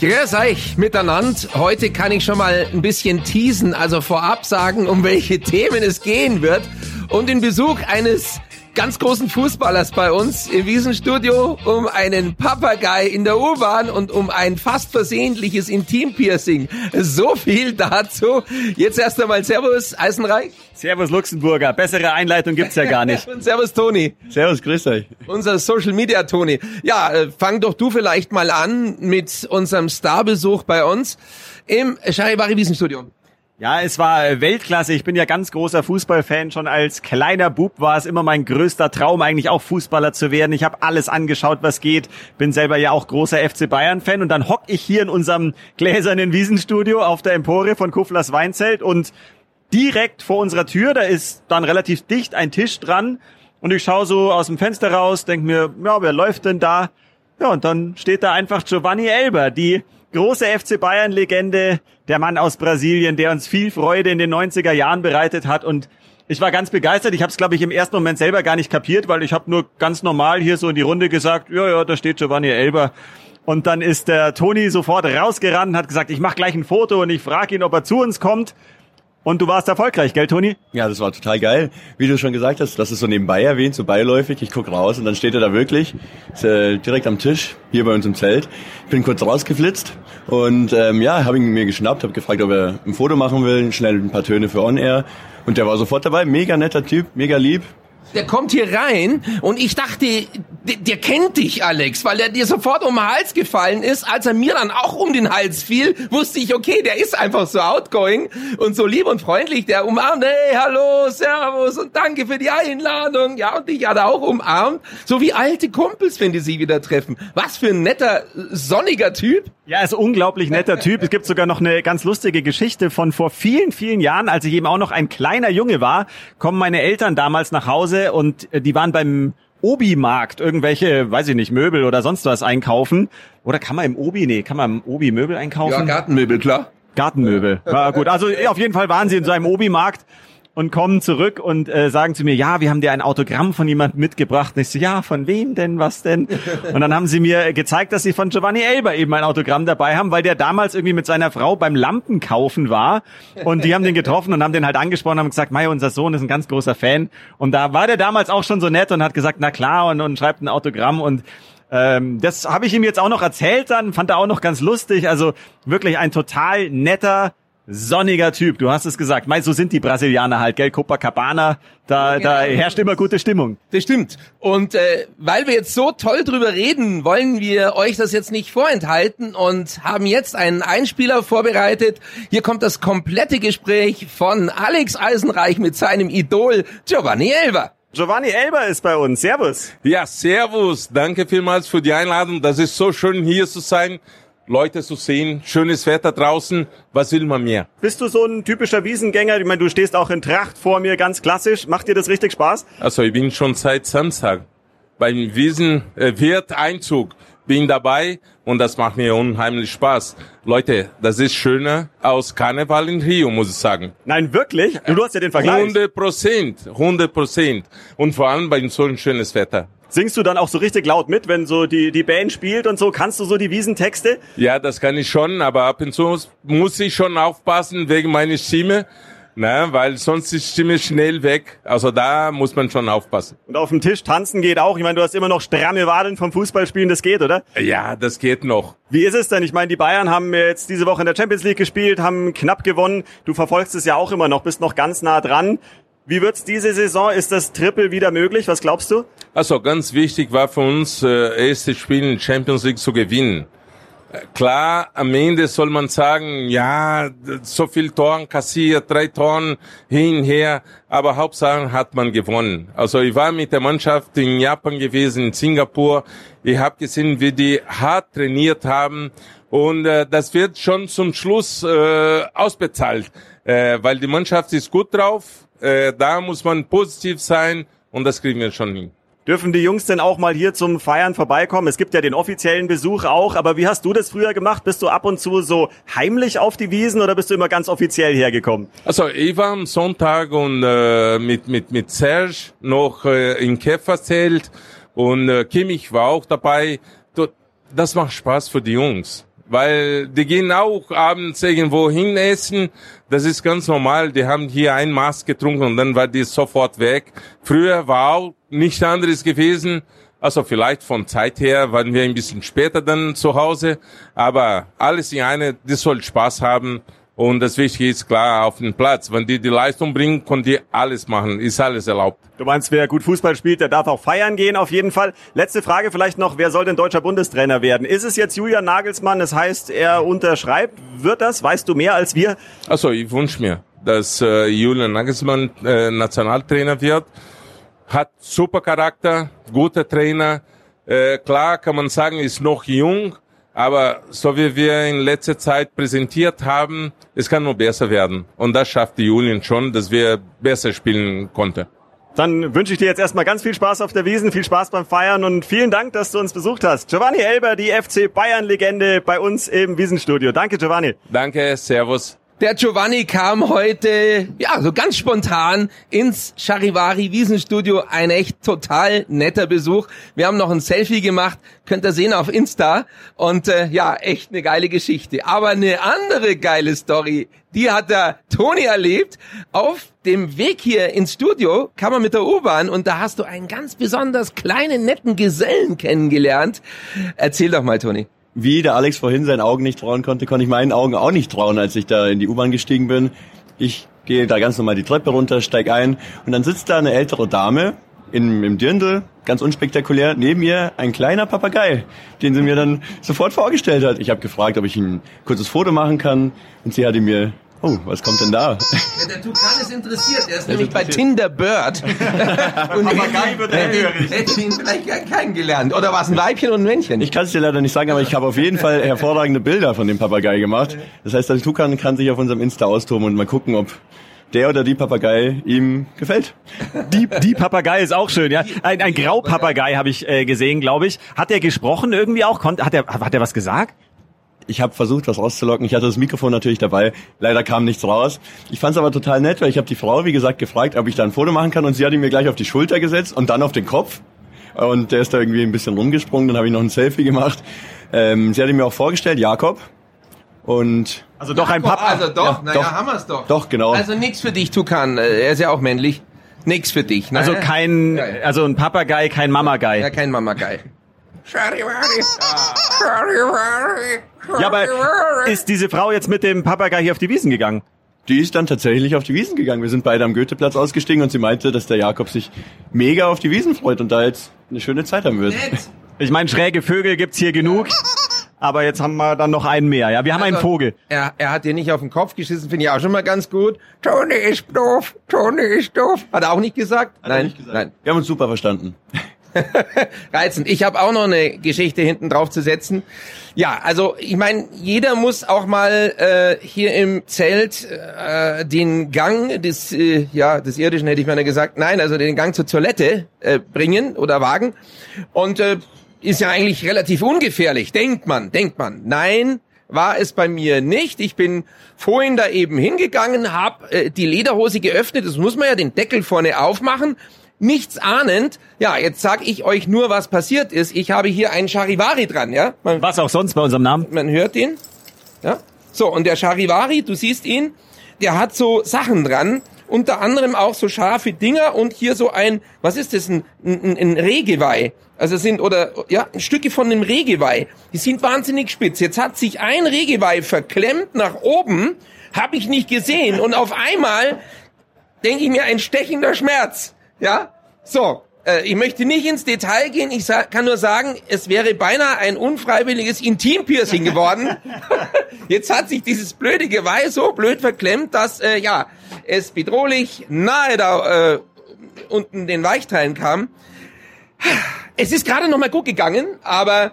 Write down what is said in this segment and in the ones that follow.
Grüß euch miteinander. Heute kann ich schon mal ein bisschen teasen, also vorab sagen, um welche Themen es gehen wird. Und den Besuch eines ganz großen Fußballers bei uns im Wiesenstudio, um einen Papagei in der U-Bahn und um ein fast versehentliches Intimpiercing. So viel dazu. Jetzt erst einmal Servus, Eisenreich. Servus Luxemburger, bessere Einleitung gibt's ja gar nicht. und Servus Toni. Servus, grüß euch. Unser Social Media Toni. Ja, äh, fang doch du vielleicht mal an mit unserem Starbesuch bei uns im Charivari Wiesenstudio. Ja, es war Weltklasse. Ich bin ja ganz großer Fußballfan. Schon als kleiner Bub war es immer mein größter Traum, eigentlich auch Fußballer zu werden. Ich habe alles angeschaut, was geht. Bin selber ja auch großer FC Bayern-Fan. Und dann hock ich hier in unserem gläsernen Wiesenstudio auf der Empore von Kuflers Weinzelt und direkt vor unserer Tür, da ist dann relativ dicht ein Tisch dran. Und ich schaue so aus dem Fenster raus, denk mir, ja, wer läuft denn da? Ja, und dann steht da einfach Giovanni Elber, die große FC Bayern-Legende, der Mann aus Brasilien, der uns viel Freude in den 90er Jahren bereitet hat und ich war ganz begeistert. Ich habe es, glaube ich, im ersten Moment selber gar nicht kapiert, weil ich habe nur ganz normal hier so in die Runde gesagt, ja, ja, da steht Giovanni Elber. Und dann ist der Toni sofort rausgerannt hat gesagt, ich mache gleich ein Foto und ich frage ihn, ob er zu uns kommt. Und du warst erfolgreich, gell, Toni? Ja, das war total geil. Wie du schon gesagt hast, das ist so nebenbei erwähnt, so beiläufig. Ich guck raus und dann steht er da wirklich, ist, äh, direkt am Tisch, hier bei uns im Zelt. Bin kurz rausgeflitzt und ähm, ja, habe ihn mir geschnappt, habe gefragt, ob er ein Foto machen will, schnell ein paar Töne für On Air. Und der war sofort dabei, mega netter Typ, mega lieb. Der kommt hier rein und ich dachte, der, der kennt dich, Alex, weil er dir sofort um den Hals gefallen ist. Als er mir dann auch um den Hals fiel, wusste ich, okay, der ist einfach so outgoing und so lieb und freundlich. Der umarmt, hey, hallo, servus und danke für die Einladung. Ja, und dich hat er auch umarmt. So wie alte Kumpels, wenn die sich wieder treffen. Was für ein netter, sonniger Typ. Ja, ist unglaublich netter Typ. Es gibt sogar noch eine ganz lustige Geschichte von vor vielen, vielen Jahren, als ich eben auch noch ein kleiner Junge war, kommen meine Eltern damals nach Hause und äh, die waren beim Obi-Markt irgendwelche, weiß ich nicht, Möbel oder sonst was einkaufen. Oder kann man im Obi, nee, kann man im Obi Möbel einkaufen? Ja, Gartenmöbel, klar. Gartenmöbel. Ja, gut. Also auf jeden Fall waren sie in so einem Obi-Markt und kommen zurück und äh, sagen zu mir, ja, wir haben dir ein Autogramm von jemandem mitgebracht. Und ich so, ja, von wem denn, was denn? Und dann haben sie mir gezeigt, dass sie von Giovanni Elber eben ein Autogramm dabei haben, weil der damals irgendwie mit seiner Frau beim Lampenkaufen war und die haben den getroffen und haben den halt angesprochen und haben gesagt, Mei, unser Sohn ist ein ganz großer Fan. Und da war der damals auch schon so nett und hat gesagt, na klar, und, und schreibt ein Autogramm und ähm, das habe ich ihm jetzt auch noch erzählt dann, fand er auch noch ganz lustig. Also wirklich ein total netter, sonniger Typ. Du hast es gesagt. Meinst so sind die Brasilianer halt, gell? Copacabana, da, ja. da herrscht immer gute Stimmung. Das stimmt. Und äh, weil wir jetzt so toll drüber reden, wollen wir euch das jetzt nicht vorenthalten und haben jetzt einen Einspieler vorbereitet. Hier kommt das komplette Gespräch von Alex Eisenreich mit seinem Idol Giovanni Elber. Giovanni Elber ist bei uns. Servus. Ja, servus. Danke vielmals für die Einladung. Das ist so schön hier zu sein. Leute zu sehen, schönes Wetter draußen, was will man mehr? Bist du so ein typischer Wiesengänger? Ich meine, du stehst auch in Tracht vor mir, ganz klassisch. Macht dir das richtig Spaß? Also ich bin schon seit Samstag beim Wiesen äh, Einzug bin dabei und das macht mir unheimlich Spaß. Leute, das ist schöner aus Karneval in Rio, muss ich sagen. Nein, wirklich? Du hast ja den Vergleich. 100 Prozent, 100 Prozent. Und vor allem bei so ein schönes Wetter. Singst du dann auch so richtig laut mit, wenn so die, die Band spielt und so? Kannst du so die Wiesentexte? Ja, das kann ich schon, aber ab und zu muss ich schon aufpassen wegen meiner Stimme. Ne, weil sonst ist die Stimme schnell weg. Also da muss man schon aufpassen. Und auf dem Tisch tanzen geht auch. Ich meine, du hast immer noch stramme Wadeln vom Fußballspielen, das geht, oder? Ja, das geht noch. Wie ist es denn? Ich meine, die Bayern haben jetzt diese Woche in der Champions League gespielt, haben knapp gewonnen. Du verfolgst es ja auch immer noch, bist noch ganz nah dran. Wie wird's diese Saison? Ist das Triple wieder möglich? Was glaubst du? Also ganz wichtig war für uns, äh, erste Spiel in Champions League zu gewinnen. Klar, am Ende soll man sagen, ja, so viel Toren kassiert, drei Toren hin, her, aber Hauptsache hat man gewonnen. Also ich war mit der Mannschaft in Japan gewesen, in Singapur. Ich habe gesehen, wie die hart trainiert haben und äh, das wird schon zum Schluss äh, ausbezahlt. Äh, weil die Mannschaft ist gut drauf. Äh, da muss man positiv sein und das kriegen wir schon hin. Dürfen die Jungs denn auch mal hier zum Feiern vorbeikommen? Es gibt ja den offiziellen Besuch auch, aber wie hast du das früher gemacht? Bist du ab und zu so heimlich auf die Wiesen oder bist du immer ganz offiziell hergekommen? Also ich war am Sonntag und äh, mit mit mit Serge noch äh, in Käferzelt und äh, Kimmich war auch dabei. Das macht Spaß für die Jungs weil die gehen auch abends irgendwo hin essen. Das ist ganz normal. Die haben hier ein Maß getrunken und dann war die sofort weg. Früher war auch nichts anderes gewesen. Also vielleicht von Zeit her waren wir ein bisschen später dann zu Hause, aber alles in eine, das soll Spaß haben. Und das Wichtige ist klar auf dem Platz. Wenn die die Leistung bringen, können die alles machen. Ist alles erlaubt. Du meinst, wer gut Fußball spielt, der darf auch feiern gehen, auf jeden Fall. Letzte Frage vielleicht noch. Wer soll denn deutscher Bundestrainer werden? Ist es jetzt Julian Nagelsmann? Das heißt, er unterschreibt. Wird das? Weißt du mehr als wir? Also, ich wünsche mir, dass äh, Julian Nagelsmann äh, Nationaltrainer wird. Hat super Charakter, guter Trainer. Äh, klar kann man sagen, ist noch jung aber so wie wir in letzter Zeit präsentiert haben, es kann nur besser werden. Und das schafft die Julien schon, dass wir besser spielen konnten. Dann wünsche ich dir jetzt erstmal ganz viel Spaß auf der Wiesen, viel Spaß beim Feiern und vielen Dank, dass du uns besucht hast. Giovanni Elber, die FC Bayern Legende bei uns im Wiesenstudio. Danke, Giovanni. Danke, Servus. Der Giovanni kam heute, ja, so ganz spontan ins Charivari Wiesenstudio. Ein echt total netter Besuch. Wir haben noch ein Selfie gemacht, könnt ihr sehen auf Insta. Und äh, ja, echt eine geile Geschichte. Aber eine andere geile Story, die hat der Toni erlebt. Auf dem Weg hier ins Studio kam er mit der U-Bahn und da hast du einen ganz besonders kleinen, netten Gesellen kennengelernt. Erzähl doch mal, Toni wie der Alex vorhin seinen Augen nicht trauen konnte, konnte ich meinen Augen auch nicht trauen, als ich da in die U-Bahn gestiegen bin. Ich gehe da ganz normal die Treppe runter, steig ein und dann sitzt da eine ältere Dame in, im Dirndl, ganz unspektakulär, neben ihr ein kleiner Papagei, den sie mir dann sofort vorgestellt hat. Ich habe gefragt, ob ich ein kurzes Foto machen kann und sie hatte mir Oh, was kommt denn da? Ja, der Tukan ist interessiert. Er ist nämlich bei Tinder Bird. und aber gar nicht wird hätte, hätte ihn vielleicht kennengelernt. Oder war es ein Weibchen und ein Männchen? Ich kann es dir leider nicht sagen, aber ich habe auf jeden Fall hervorragende Bilder von dem Papagei gemacht. Das heißt, der Tukan kann sich auf unserem Insta austoben und mal gucken, ob der oder die Papagei ihm gefällt. Die, die Papagei ist auch schön, ja. Ein, ein Graupapagei habe ich äh, gesehen, glaube ich. Hat er gesprochen irgendwie auch? Hat er, hat er was gesagt? Ich habe versucht, was rauszulocken. Ich hatte das Mikrofon natürlich dabei. Leider kam nichts raus. Ich fand es aber total nett, weil ich habe die Frau, wie gesagt, gefragt, ob ich da ein Foto machen kann. Und sie hat ihn mir gleich auf die Schulter gesetzt und dann auf den Kopf. Und der ist da irgendwie ein bisschen rumgesprungen. Dann habe ich noch ein Selfie gemacht. Ähm, sie hat ihn mir auch vorgestellt, Jakob. Und also doch ein Papa. Also doch, ja, naja, doch, haben wir's doch. Doch, genau. Also nichts für dich, Tukan. Er ist ja auch männlich. Nix für dich. Ne? Also kein, also ein Papagei, kein Mamagei. Ja, kein Mamagei. Ja, aber ist diese Frau jetzt mit dem Papagei hier auf die Wiesen gegangen? Die ist dann tatsächlich auf die Wiesen gegangen. Wir sind beide am Goetheplatz ausgestiegen und sie meinte, dass der Jakob sich mega auf die Wiesen freut und da jetzt eine schöne Zeit haben wird. Ich meine, schräge Vögel gibt's hier genug. Aber jetzt haben wir dann noch einen mehr. Ja, wir haben also, einen Vogel. Er, er hat dir nicht auf den Kopf geschissen, finde ich auch schon mal ganz gut. Tony ist doof, Tony ist doof. Hat er auch nicht gesagt? Hat nein, nicht gesagt. nein. Wir haben uns super verstanden. Reizend. Ich habe auch noch eine Geschichte hinten drauf zu setzen. Ja, also ich meine, jeder muss auch mal äh, hier im Zelt äh, den Gang des, äh, ja, des Irdischen hätte ich mal gesagt, nein, also den Gang zur Toilette äh, bringen oder wagen. Und äh, ist ja eigentlich relativ ungefährlich, denkt man, denkt man. Nein, war es bei mir nicht. Ich bin vorhin da eben hingegangen, habe äh, die Lederhose geöffnet. Das muss man ja den Deckel vorne aufmachen nichts ahnend, ja, jetzt sag ich euch nur, was passiert ist. Ich habe hier einen Charivari dran, ja. Man, was auch sonst bei unserem Namen. Man hört ihn, ja. So, und der Charivari, du siehst ihn, der hat so Sachen dran, unter anderem auch so scharfe Dinger und hier so ein, was ist das, ein, ein, ein Regeweih. Also sind, oder, ja, Stücke von einem Regeweih. Die sind wahnsinnig spitz. Jetzt hat sich ein Regeweih verklemmt nach oben, habe ich nicht gesehen und auf einmal denke ich mir ein stechender Schmerz. Ja? So, äh, ich möchte nicht ins Detail gehen, ich kann nur sagen, es wäre beinahe ein unfreiwilliges Intimpiercing geworden. Jetzt hat sich dieses blöde Geweih so blöd verklemmt, dass, äh, ja, es bedrohlich nahe da äh, unten den Weichteilen kam. Es ist gerade noch mal gut gegangen, aber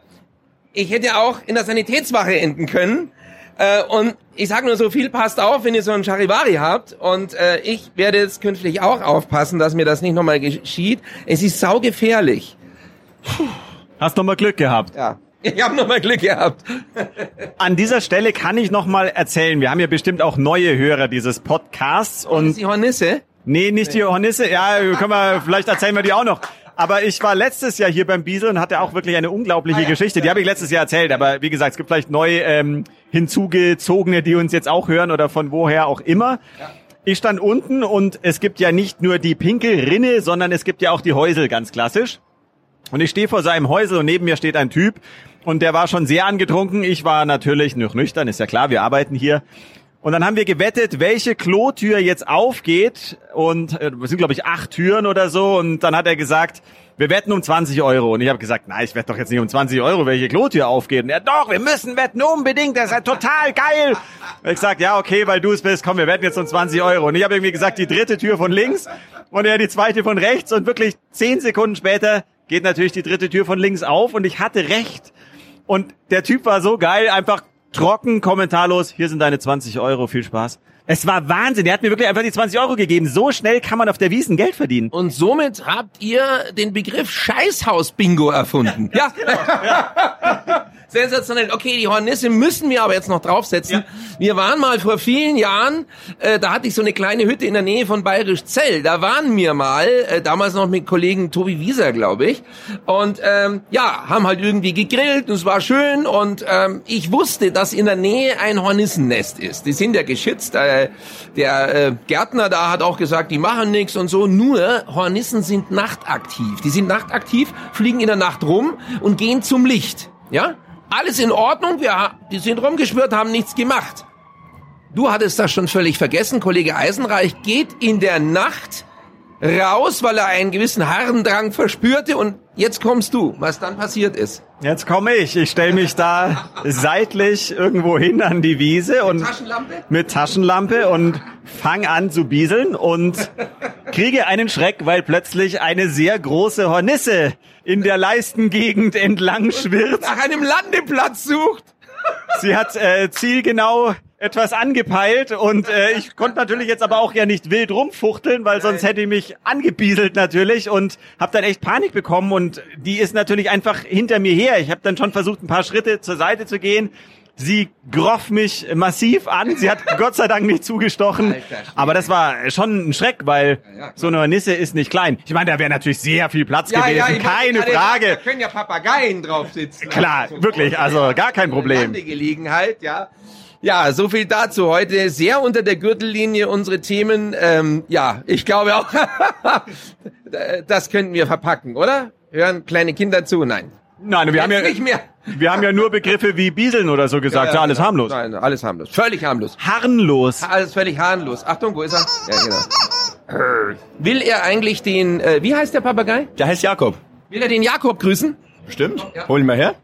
ich hätte auch in der Sanitätswache enden können. Äh, und ich sage nur so viel, passt auf, wenn ihr so einen Charivari habt. Und äh, ich werde jetzt künftig auch aufpassen, dass mir das nicht nochmal geschieht. Es ist saugefährlich. Hast nochmal Glück gehabt. Ja. Ich habe nochmal Glück gehabt. An dieser Stelle kann ich nochmal erzählen, wir haben ja bestimmt auch neue Hörer dieses Podcasts Und die Hornisse. nee, nicht die Johannisse, ja, können wir, vielleicht erzählen wir die auch noch. Aber ich war letztes Jahr hier beim Biesel und hatte auch wirklich eine unglaubliche Geschichte. Die habe ich letztes Jahr erzählt, aber wie gesagt, es gibt vielleicht neu ähm, hinzugezogene, die uns jetzt auch hören oder von woher auch immer. Ich stand unten und es gibt ja nicht nur die Pinkelrinne, sondern es gibt ja auch die Häusel, ganz klassisch. Und ich stehe vor seinem Häusel und neben mir steht ein Typ und der war schon sehr angetrunken. Ich war natürlich noch nüchtern, ist ja klar, wir arbeiten hier. Und dann haben wir gewettet, welche Klotür jetzt aufgeht. Und äh, es sind, glaube ich, acht Türen oder so. Und dann hat er gesagt, wir wetten um 20 Euro. Und ich habe gesagt, nein, ich wette doch jetzt nicht um 20 Euro, welche Klotür aufgeht. Und er, doch, wir müssen wetten, unbedingt, das ist ja total geil. Und ich gesagt, ja, okay, weil du es bist, komm, wir wetten jetzt um 20 Euro. Und ich habe irgendwie gesagt, die dritte Tür von links und er die zweite von rechts. Und wirklich zehn Sekunden später geht natürlich die dritte Tür von links auf. Und ich hatte recht. Und der Typ war so geil, einfach trocken, kommentarlos, hier sind deine 20 Euro, viel Spaß. Es war Wahnsinn, er hat mir wirklich einfach die 20 Euro gegeben. So schnell kann man auf der Wiesen Geld verdienen. Und somit habt ihr den Begriff Scheißhaus-Bingo erfunden. Ja. Sensationell. Okay, die Hornisse müssen wir aber jetzt noch draufsetzen. Wir waren mal vor vielen Jahren, äh, da hatte ich so eine kleine Hütte in der Nähe von Bayerisch Zell. Da waren wir mal, äh, damals noch mit Kollegen Tobi Wieser, glaube ich. Und ähm, ja, haben halt irgendwie gegrillt und es war schön. Und ähm, ich wusste, dass in der Nähe ein Hornissennest ist. Die sind ja geschützt. Äh, der äh, Gärtner da hat auch gesagt, die machen nichts und so. Nur Hornissen sind nachtaktiv. Die sind nachtaktiv, fliegen in der Nacht rum und gehen zum Licht. Ja? Alles in Ordnung, wir, die sind rumgeschwirrt, haben nichts gemacht. Du hattest das schon völlig vergessen. Kollege Eisenreich geht in der Nacht raus, weil er einen gewissen Harrendrang verspürte und jetzt kommst du, was dann passiert ist. Jetzt komme ich. Ich stelle mich da seitlich irgendwo hin an die Wiese und Taschenlampe? mit Taschenlampe und fang an zu bieseln und kriege einen Schreck, weil plötzlich eine sehr große Hornisse in der Leistengegend entlang schwirrt. Nach einem Landeplatz sucht. Sie hat äh, zielgenau etwas angepeilt und äh, ich konnte natürlich jetzt aber auch ja nicht wild rumfuchteln, weil sonst hätte ich mich angebieselt natürlich und habe dann echt Panik bekommen und die ist natürlich einfach hinter mir her. Ich habe dann schon versucht, ein paar Schritte zur Seite zu gehen. Sie groff mich massiv an. Sie hat Gott sei Dank nicht zugestochen. Aber das war schon ein Schreck, weil so eine Nisse ist nicht klein. Ich meine, da wäre natürlich sehr viel Platz gewesen. ich wollte Keine gerade Frage. Da können ja Papageien drauf sitzen. Klar, wirklich, also gar kein Problem. Landegelegenheit, ja. Ja, so viel dazu. Heute sehr unter der Gürtellinie unsere Themen. Ähm, ja, ich glaube auch, das könnten wir verpacken, oder? Hören kleine Kinder zu? Nein. Nein, wir haben ja nicht mehr. Wir haben ja nur Begriffe wie Bieseln oder so gesagt. Ja, alles genau. harmlos. Nein, alles harmlos. Völlig harmlos. Harmlos. Alles völlig harmlos. Achtung, wo ist er? Ja, genau. Will er eigentlich den, äh, wie heißt der Papagei? Der heißt Jakob. Will er den Jakob grüßen? Stimmt? Ja. Hol ihn mal her.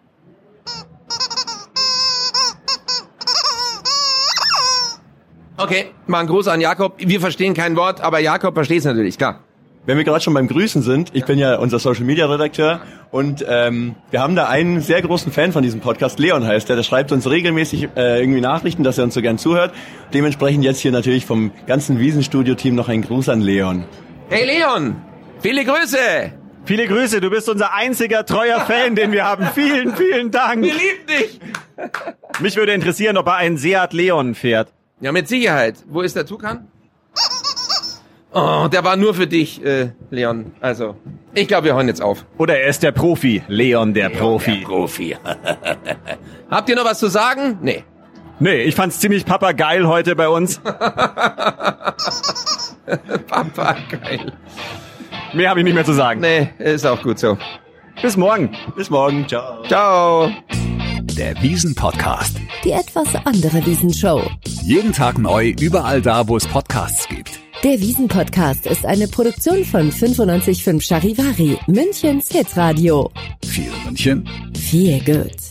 Okay, mal ein Gruß an Jakob. Wir verstehen kein Wort, aber Jakob versteht es natürlich, klar. Wenn wir gerade schon beim Grüßen sind, ich bin ja unser Social Media Redakteur und ähm, wir haben da einen sehr großen Fan von diesem Podcast, Leon heißt der, der schreibt uns regelmäßig äh, irgendwie Nachrichten, dass er uns so gern zuhört. Dementsprechend jetzt hier natürlich vom ganzen Wiesenstudio-Team noch ein Gruß an Leon. Hey Leon, viele Grüße. Viele Grüße, du bist unser einziger treuer Fan, den wir haben. Vielen, vielen Dank. Wir lieben dich. Mich würde interessieren, ob er einen Seat Leon fährt. Ja, mit Sicherheit. Wo ist der Tukan? Oh, der war nur für dich, äh, Leon. Also, ich glaube, wir hören jetzt auf. Oder er ist der Profi. Leon der Profi. Profi. Habt ihr noch was zu sagen? Nee. Nee, ich fand's ziemlich papageil heute bei uns. Papa, geil. Mehr habe ich nicht mehr zu sagen. Nee, ist auch gut so. Bis morgen. Bis morgen, ciao. Ciao. Der Wiesen-Podcast. Die etwas andere Wiesenshow. Jeden Tag neu, überall da, wo es Podcasts gibt. Der Wiesen-Podcast ist eine Produktion von 955 Charivari, Münchens Hitradio. Viel München. Viel gut.